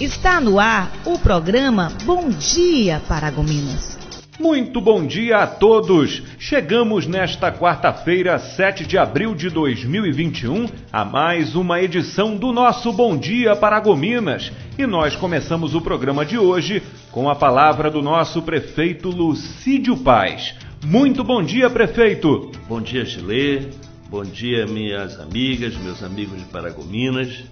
Está no ar o programa Bom Dia Paragominas. Muito bom dia a todos! Chegamos nesta quarta-feira, 7 de abril de 2021, a mais uma edição do nosso Bom Dia Paragominas. E nós começamos o programa de hoje com a palavra do nosso prefeito Lucídio Paz. Muito bom dia, prefeito! Bom dia, Chile. Bom dia, minhas amigas, meus amigos de Paragominas.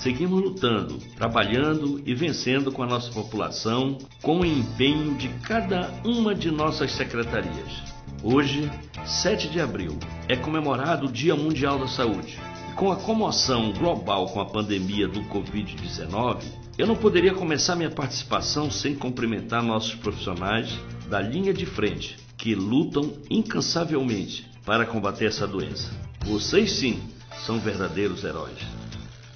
Seguimos lutando, trabalhando e vencendo com a nossa população, com o empenho de cada uma de nossas secretarias. Hoje, 7 de abril, é comemorado o Dia Mundial da Saúde. Com a comoção global com a pandemia do Covid-19, eu não poderia começar minha participação sem cumprimentar nossos profissionais da linha de frente, que lutam incansavelmente para combater essa doença. Vocês sim são verdadeiros heróis.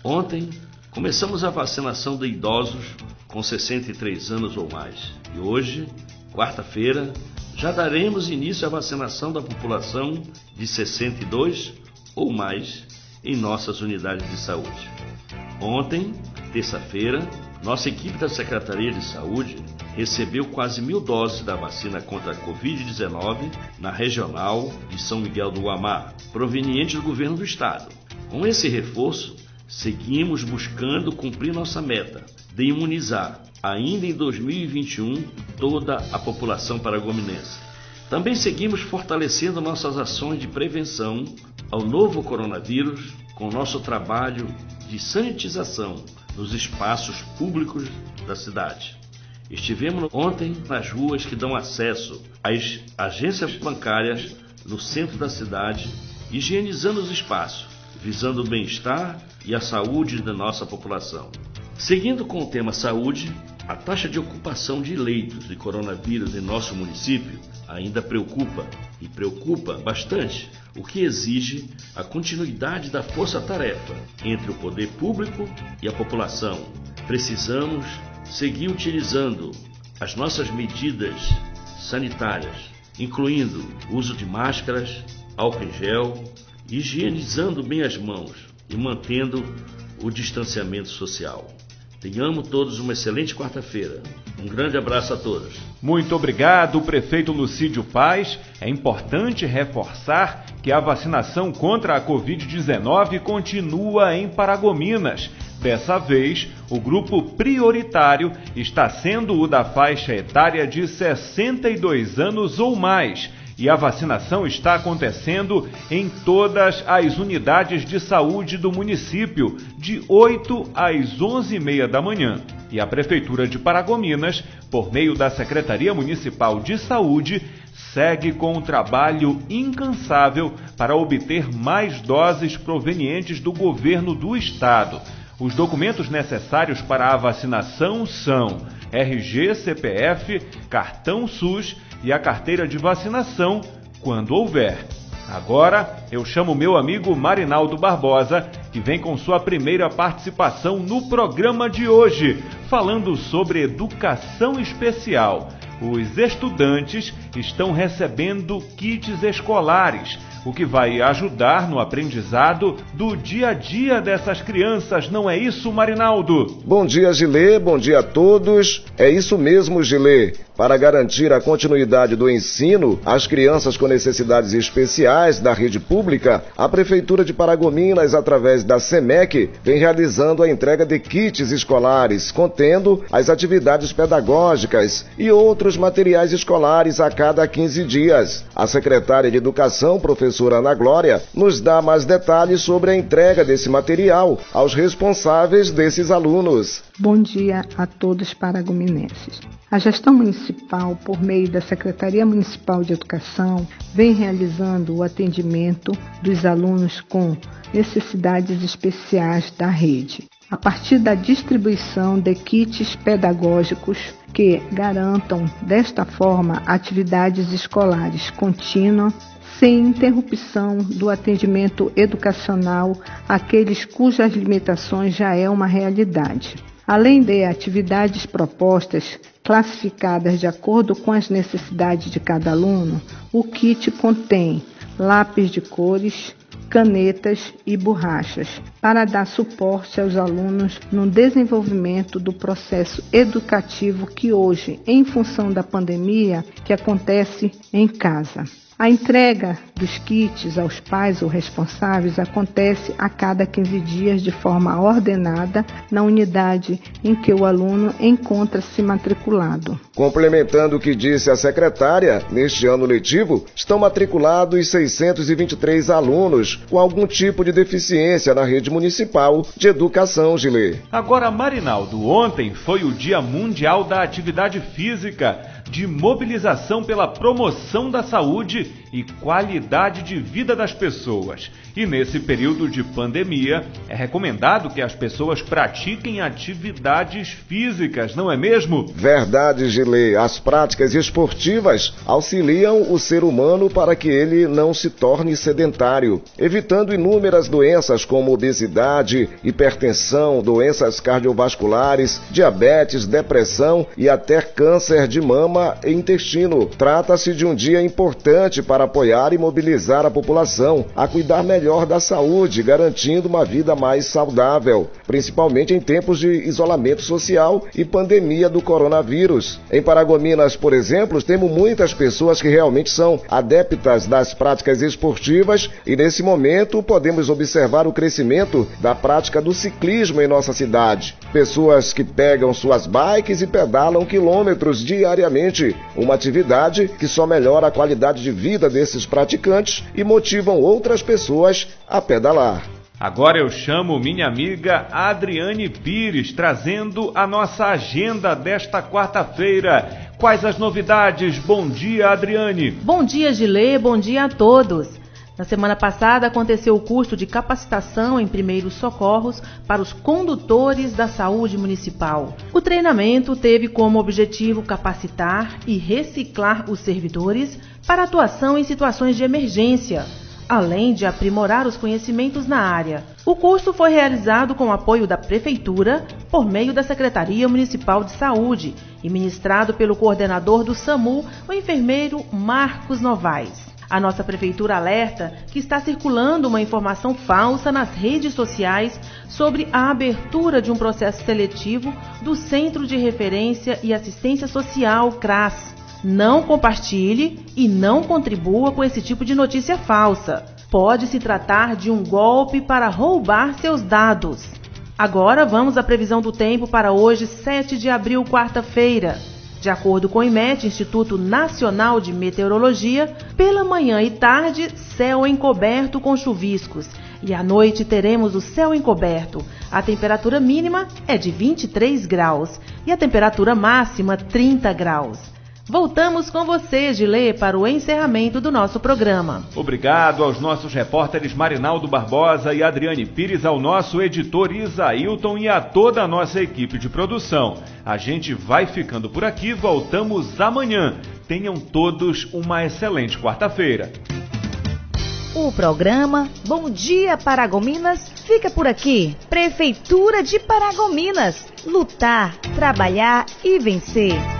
Ontem começamos a vacinação de idosos com 63 anos ou mais. E hoje, quarta-feira, já daremos início à vacinação da população de 62 ou mais em nossas unidades de saúde. Ontem, terça-feira, nossa equipe da Secretaria de Saúde recebeu quase mil doses da vacina contra a Covid-19 na regional de São Miguel do Guamá, proveniente do governo do estado. Com esse reforço, seguimos buscando cumprir nossa meta de imunizar, ainda em 2021, toda a população paragominense. Também seguimos fortalecendo nossas ações de prevenção ao novo coronavírus com nosso trabalho de sanitização nos espaços públicos da cidade. Estivemos ontem nas ruas que dão acesso às agências bancárias no centro da cidade, higienizando os espaços, visando o bem-estar e a saúde da nossa população. Seguindo com o tema saúde, a taxa de ocupação de leitos de coronavírus em nosso município ainda preocupa e preocupa bastante, o que exige a continuidade da força-tarefa entre o poder público e a população. Precisamos seguir utilizando as nossas medidas sanitárias, incluindo uso de máscaras, álcool em gel, higienizando bem as mãos e mantendo o distanciamento social. Tenhamos todos uma excelente quarta-feira. Um grande abraço a todos. Muito obrigado, prefeito Lucídio Paz. É importante reforçar que a vacinação contra a Covid-19 continua em Paragominas. Dessa vez, o grupo prioritário está sendo o da faixa etária de 62 anos ou mais e a vacinação está acontecendo em todas as unidades de saúde do município, de 8 às 11h30 da manhã. E a Prefeitura de Paragominas, por meio da Secretaria Municipal de Saúde, segue com um trabalho incansável para obter mais doses provenientes do governo do estado. Os documentos necessários para a vacinação são RG, CPF, cartão SUS e a carteira de vacinação, quando houver. Agora eu chamo meu amigo Marinaldo Barbosa, que vem com sua primeira participação no programa de hoje, falando sobre educação especial. Os estudantes estão recebendo kits escolares o que vai ajudar no aprendizado do dia a dia dessas crianças, não é isso, Marinaldo? Bom dia, Gilê, bom dia a todos. É isso mesmo, Gilê. Para garantir a continuidade do ensino às crianças com necessidades especiais da rede pública, a Prefeitura de Paragominas, através da SEMEC, vem realizando a entrega de kits escolares, contendo as atividades pedagógicas e outros materiais escolares a cada 15 dias. A secretária de Educação, professora Ana Glória, nos dá mais detalhes sobre a entrega desse material aos responsáveis desses alunos. Bom dia a todos paragominenses. A gestão municipal, por meio da Secretaria Municipal de Educação, vem realizando o atendimento dos alunos com necessidades especiais da rede, a partir da distribuição de kits pedagógicos que garantam, desta forma, atividades escolares contínuas sem interrupção do atendimento educacional àqueles cujas limitações já é uma realidade. Além de atividades propostas classificadas de acordo com as necessidades de cada aluno, o kit contém lápis de cores, canetas e borrachas, para dar suporte aos alunos no desenvolvimento do processo educativo que hoje, em função da pandemia, que acontece em casa. A entrega dos kits aos pais ou responsáveis acontece a cada 15 dias de forma ordenada na unidade em que o aluno encontra-se matriculado. Complementando o que disse a secretária, neste ano letivo estão matriculados 623 alunos com algum tipo de deficiência na rede municipal de educação, Gilê. Agora, Marinaldo, ontem foi o Dia Mundial da Atividade Física de mobilização pela promoção da saúde e qualidade de vida das pessoas. E nesse período de pandemia, é recomendado que as pessoas pratiquem atividades físicas, não é mesmo? Verdade, Gilê. As práticas esportivas auxiliam o ser humano para que ele não se torne sedentário, evitando inúmeras doenças como obesidade, hipertensão, doenças cardiovasculares, diabetes, depressão e até câncer de mama e intestino. Trata-se de um dia importante para apoiar e mobilizar a população a cuidar melhor melhor da saúde, garantindo uma vida mais saudável, principalmente em tempos de isolamento social e pandemia do coronavírus. Em Paragominas, por exemplo, temos muitas pessoas que realmente são adeptas das práticas esportivas e nesse momento podemos observar o crescimento da prática do ciclismo em nossa cidade. Pessoas que pegam suas bikes e pedalam quilômetros diariamente, uma atividade que só melhora a qualidade de vida desses praticantes e motivam outras pessoas a pedalar. Agora eu chamo minha amiga Adriane Pires, trazendo a nossa agenda desta quarta-feira. Quais as novidades? Bom dia, Adriane. Bom dia, Gilê. Bom dia a todos. Na semana passada aconteceu o curso de capacitação em primeiros socorros para os condutores da saúde municipal. O treinamento teve como objetivo capacitar e reciclar os servidores para atuação em situações de emergência além de aprimorar os conhecimentos na área. O curso foi realizado com o apoio da Prefeitura por meio da Secretaria Municipal de Saúde e ministrado pelo coordenador do SAMU, o enfermeiro Marcos Novaes. A nossa prefeitura alerta que está circulando uma informação falsa nas redes sociais sobre a abertura de um processo seletivo do Centro de Referência e Assistência Social CRAS não compartilhe e não contribua com esse tipo de notícia falsa. Pode se tratar de um golpe para roubar seus dados. Agora vamos à previsão do tempo para hoje, 7 de abril, quarta-feira. De acordo com o IMET, Instituto Nacional de Meteorologia, pela manhã e tarde, céu encoberto com chuviscos. E à noite teremos o céu encoberto. A temperatura mínima é de 23 graus e a temperatura máxima 30 graus. Voltamos com você, Gilê, para o encerramento do nosso programa. Obrigado aos nossos repórteres Marinaldo Barbosa e Adriane Pires, ao nosso editor Isailton e a toda a nossa equipe de produção. A gente vai ficando por aqui, voltamos amanhã. Tenham todos uma excelente quarta-feira. O programa Bom Dia Paragominas fica por aqui. Prefeitura de Paragominas. Lutar, trabalhar e vencer.